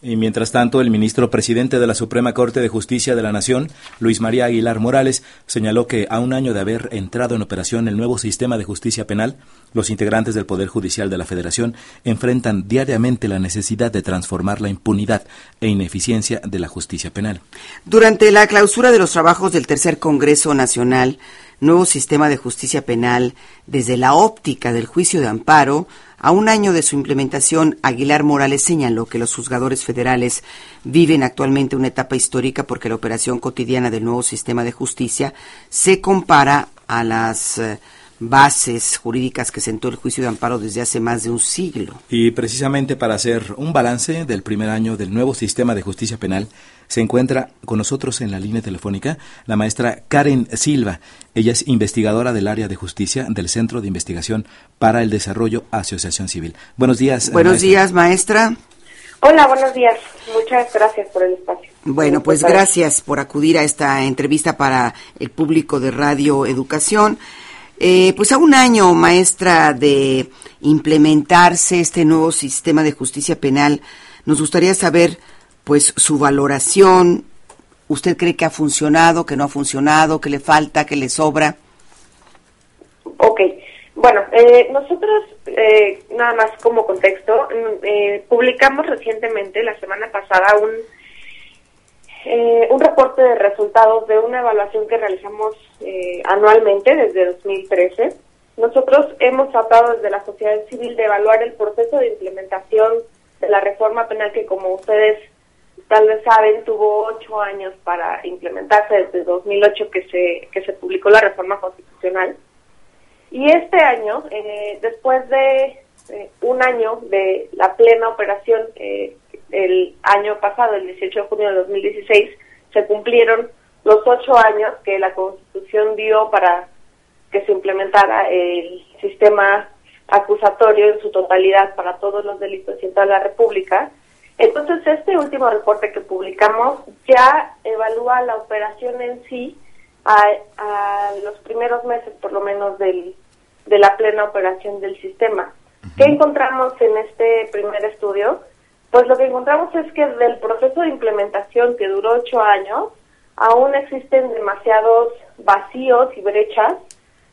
Y mientras tanto, el ministro presidente de la Suprema Corte de Justicia de la Nación, Luis María Aguilar Morales, señaló que a un año de haber entrado en operación el nuevo sistema de justicia penal, los integrantes del Poder Judicial de la Federación enfrentan diariamente la necesidad de transformar la impunidad e ineficiencia de la justicia penal. Durante la clausura de los trabajos del Tercer Congreso Nacional, Nuevo Sistema de Justicia Penal, desde la óptica del juicio de amparo, a un año de su implementación, Aguilar Morales señaló que los juzgadores federales viven actualmente una etapa histórica porque la operación cotidiana del nuevo sistema de justicia se compara a las eh, bases jurídicas que sentó el juicio de amparo desde hace más de un siglo. Y precisamente para hacer un balance del primer año del nuevo sistema de justicia penal, se encuentra con nosotros en la línea telefónica la maestra Karen Silva. Ella es investigadora del área de justicia del Centro de Investigación para el Desarrollo Asociación Civil. Buenos días. Buenos días, maestra. Hola, buenos días. Muchas gracias por el espacio. Bueno, pues gracias por acudir a esta entrevista para el público de Radio Educación. Eh, pues a un año, maestra, de implementarse este nuevo sistema de justicia penal, nos gustaría saber, pues, su valoración. ¿Usted cree que ha funcionado, que no ha funcionado, que le falta, que le sobra? Ok. Bueno, eh, nosotros, eh, nada más como contexto, mm, publicamos recientemente, la semana pasada, un eh, un reporte de resultados de una evaluación que realizamos eh, anualmente desde 2013. Nosotros hemos tratado desde la sociedad civil de evaluar el proceso de implementación de la reforma penal que, como ustedes tal vez saben, tuvo ocho años para implementarse desde 2008 que se, que se publicó la reforma constitucional. Y este año, eh, después de un año de la plena operación eh, el año pasado, el 18 de junio de 2016, se cumplieron los ocho años que la Constitución dio para que se implementara el sistema acusatorio en su totalidad para todos los delitos en toda la República. Entonces, este último reporte que publicamos ya evalúa la operación en sí a, los primeros meses, por lo menos, del, de la plena operación del sistema. ¿Qué encontramos en este primer estudio? Pues lo que encontramos es que del proceso de implementación que duró ocho años, aún existen demasiados vacíos y brechas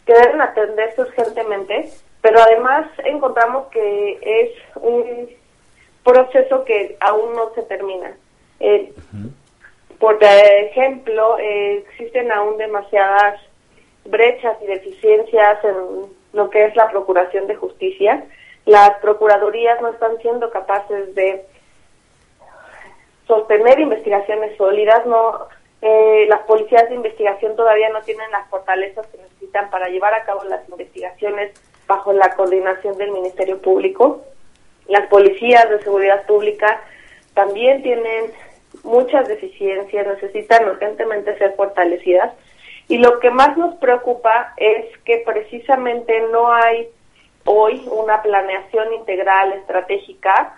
que deben atenderse urgentemente, pero además encontramos que es un proceso que aún no se termina. Eh, por ejemplo, eh, existen aún demasiadas brechas y deficiencias en lo que es la procuración de justicia las procuradurías no están siendo capaces de sostener investigaciones sólidas, no eh, las policías de investigación todavía no tienen las fortalezas que necesitan para llevar a cabo las investigaciones bajo la coordinación del Ministerio Público. Las policías de seguridad pública también tienen muchas deficiencias, necesitan urgentemente ser fortalecidas. Y lo que más nos preocupa es que precisamente no hay hoy una planeación integral estratégica,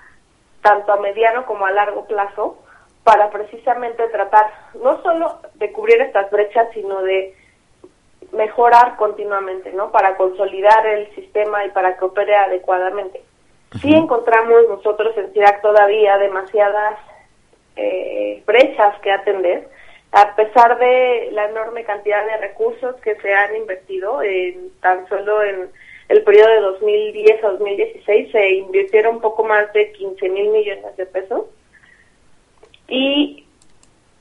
tanto a mediano como a largo plazo, para precisamente tratar no solo de cubrir estas brechas, sino de mejorar continuamente, ¿no? Para consolidar el sistema y para que opere adecuadamente. Sí encontramos nosotros en CIRAC todavía demasiadas eh, brechas que atender, a pesar de la enorme cantidad de recursos que se han invertido en tan solo en el periodo de 2010 a 2016 se invirtieron un poco más de 15 mil millones de pesos. Y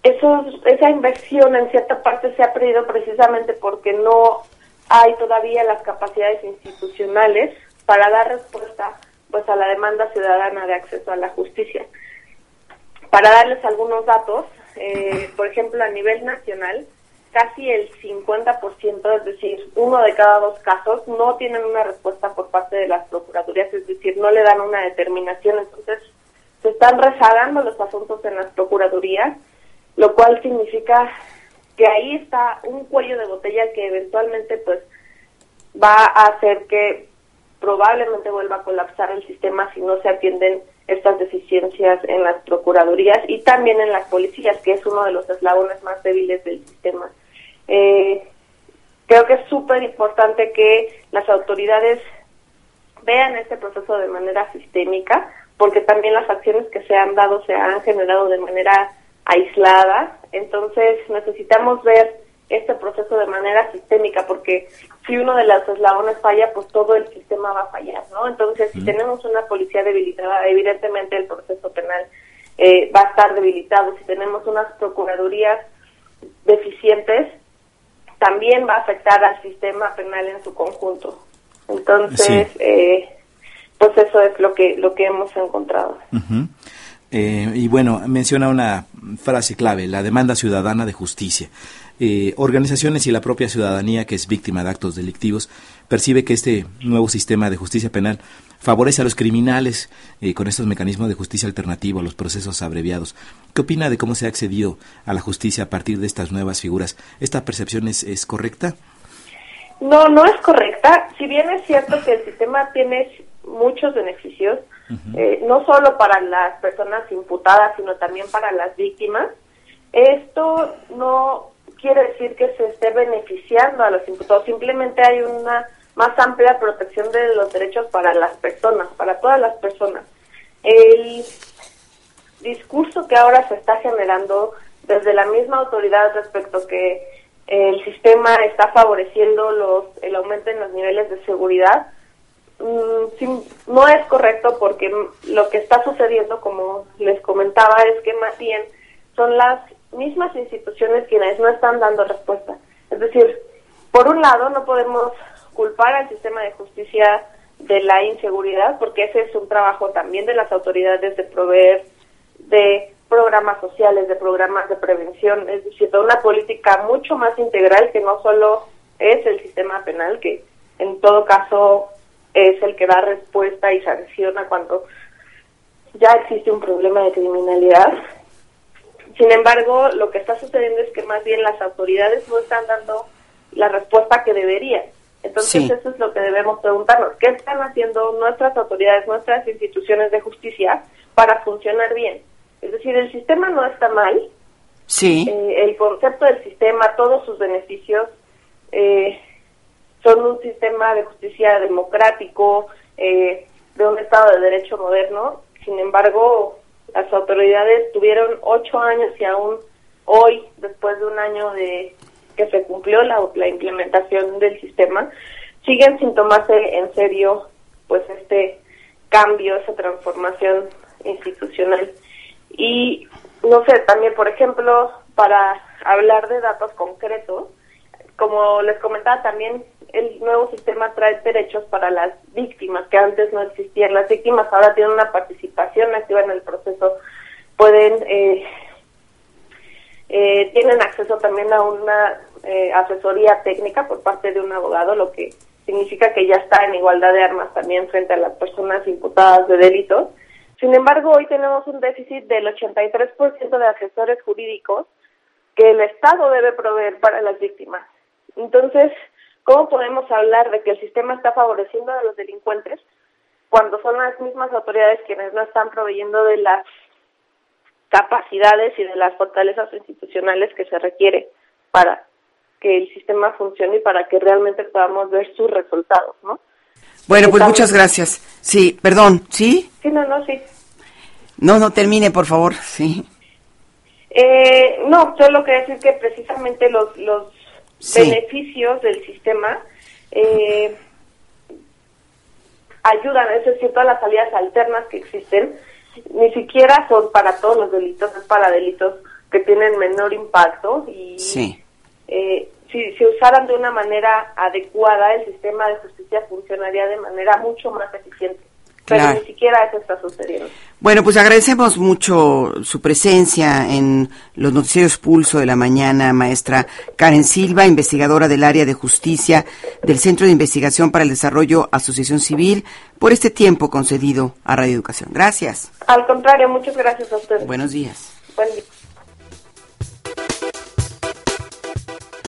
eso, esa inversión en cierta parte se ha perdido precisamente porque no hay todavía las capacidades institucionales para dar respuesta pues a la demanda ciudadana de acceso a la justicia. Para darles algunos datos, eh, por ejemplo, a nivel nacional, casi el 50%, es decir, uno de cada dos casos, no tienen una respuesta por parte de las procuradurías, es decir, no le dan una determinación, entonces se están rezagando los asuntos en las procuradurías, lo cual significa que ahí está un cuello de botella que eventualmente pues va a hacer que probablemente vuelva a colapsar el sistema si no se atienden estas deficiencias en las procuradurías y también en las policías, que es uno de los eslabones más débiles del sistema. Eh, creo que es súper importante que las autoridades vean este proceso de manera sistémica, porque también las acciones que se han dado se han generado de manera aislada. Entonces necesitamos ver este proceso sistémica, porque si uno de los eslabones falla, pues todo el sistema va a fallar, ¿no? Entonces, si tenemos una policía debilitada, evidentemente el proceso penal eh, va a estar debilitado. Si tenemos unas procuradurías deficientes, también va a afectar al sistema penal en su conjunto. Entonces, eh, pues eso es lo que lo que hemos encontrado. Eh, y bueno, menciona una frase clave, la demanda ciudadana de justicia. Eh, organizaciones y la propia ciudadanía que es víctima de actos delictivos percibe que este nuevo sistema de justicia penal favorece a los criminales eh, con estos mecanismos de justicia alternativo, los procesos abreviados. ¿Qué opina de cómo se ha accedido a la justicia a partir de estas nuevas figuras? ¿Esta percepción es, es correcta? No, no es correcta. Si bien es cierto que el sistema tiene muchos beneficios, eh, no solo para las personas imputadas, sino también para las víctimas, esto no quiere decir que se esté beneficiando a los imputados, simplemente hay una más amplia protección de los derechos para las personas, para todas las personas. El discurso que ahora se está generando desde la misma autoridad respecto que el sistema está favoreciendo los el aumento en los niveles de seguridad mm, no es correcto porque lo que está sucediendo como les comentaba es que más bien son las mismas instituciones quienes no están dando respuesta. Es decir, por un lado, no podemos culpar al sistema de justicia de la inseguridad, porque ese es un trabajo también de las autoridades de proveer de programas sociales, de programas de prevención, es decir, de una política mucho más integral que no solo es el sistema penal, que en todo caso es el que da respuesta y sanciona cuando ya existe un problema de criminalidad, sin embargo, lo que está sucediendo es que más bien las autoridades no están dando la respuesta que deberían. Entonces, eso es lo que debemos preguntarnos. ¿Qué están haciendo nuestras autoridades, nuestras instituciones de justicia para funcionar bien? Es decir, el sistema no está mal. Sí. Eh, el concepto del sistema, todos sus beneficios, eh, son un sistema de justicia democrático, eh, de un Estado de Derecho moderno. Sin embargo, las autoridades tuvieron ocho años y aún hoy, después de un año de que se cumplió la, la implementación del sistema, siguen sin tomarse en serio pues este cambio, esa transformación institucional. Y no sé, también por ejemplo, para hablar de datos concretos, como les comentaba también, el nuevo sistema trae derechos para las víctimas que antes no existían. Las víctimas ahora tienen una participación activa en el proceso, pueden eh, eh, tienen acceso también a una eh, asesoría técnica por parte de un abogado, lo que significa que ya está en igualdad de armas también frente a las personas imputadas de delitos. Sin embargo, hoy tenemos un déficit del 83% de asesores jurídicos que el Estado debe proveer para las víctimas. Entonces, ¿cómo podemos hablar de que el sistema está favoreciendo a los delincuentes cuando son las mismas autoridades quienes no están proveyendo de las capacidades y de las fortalezas institucionales que se requiere para que el sistema funcione y para que realmente podamos ver sus resultados, ¿no? Bueno, pues muchas gracias. Sí, perdón, ¿sí? Sí, no, no, sí. No, no, termine, por favor, sí. Eh, no, solo que decir que precisamente los, los beneficios del sistema eh, ayudan, es decir, todas las salidas alternas que existen, ni siquiera son para todos los delitos, es para delitos que tienen menor impacto y eh, si se usaran de una manera adecuada, el sistema de justicia funcionaría de manera mucho más eficiente. Pero ni siquiera eso está sucediendo. Bueno, pues agradecemos mucho su presencia en los noticieros Pulso de la mañana, maestra Karen Silva, investigadora del área de justicia del Centro de Investigación para el Desarrollo Asociación Civil, por este tiempo concedido a Radio Educación. Gracias. Al contrario, muchas gracias a ustedes. Buenos días. Buen día.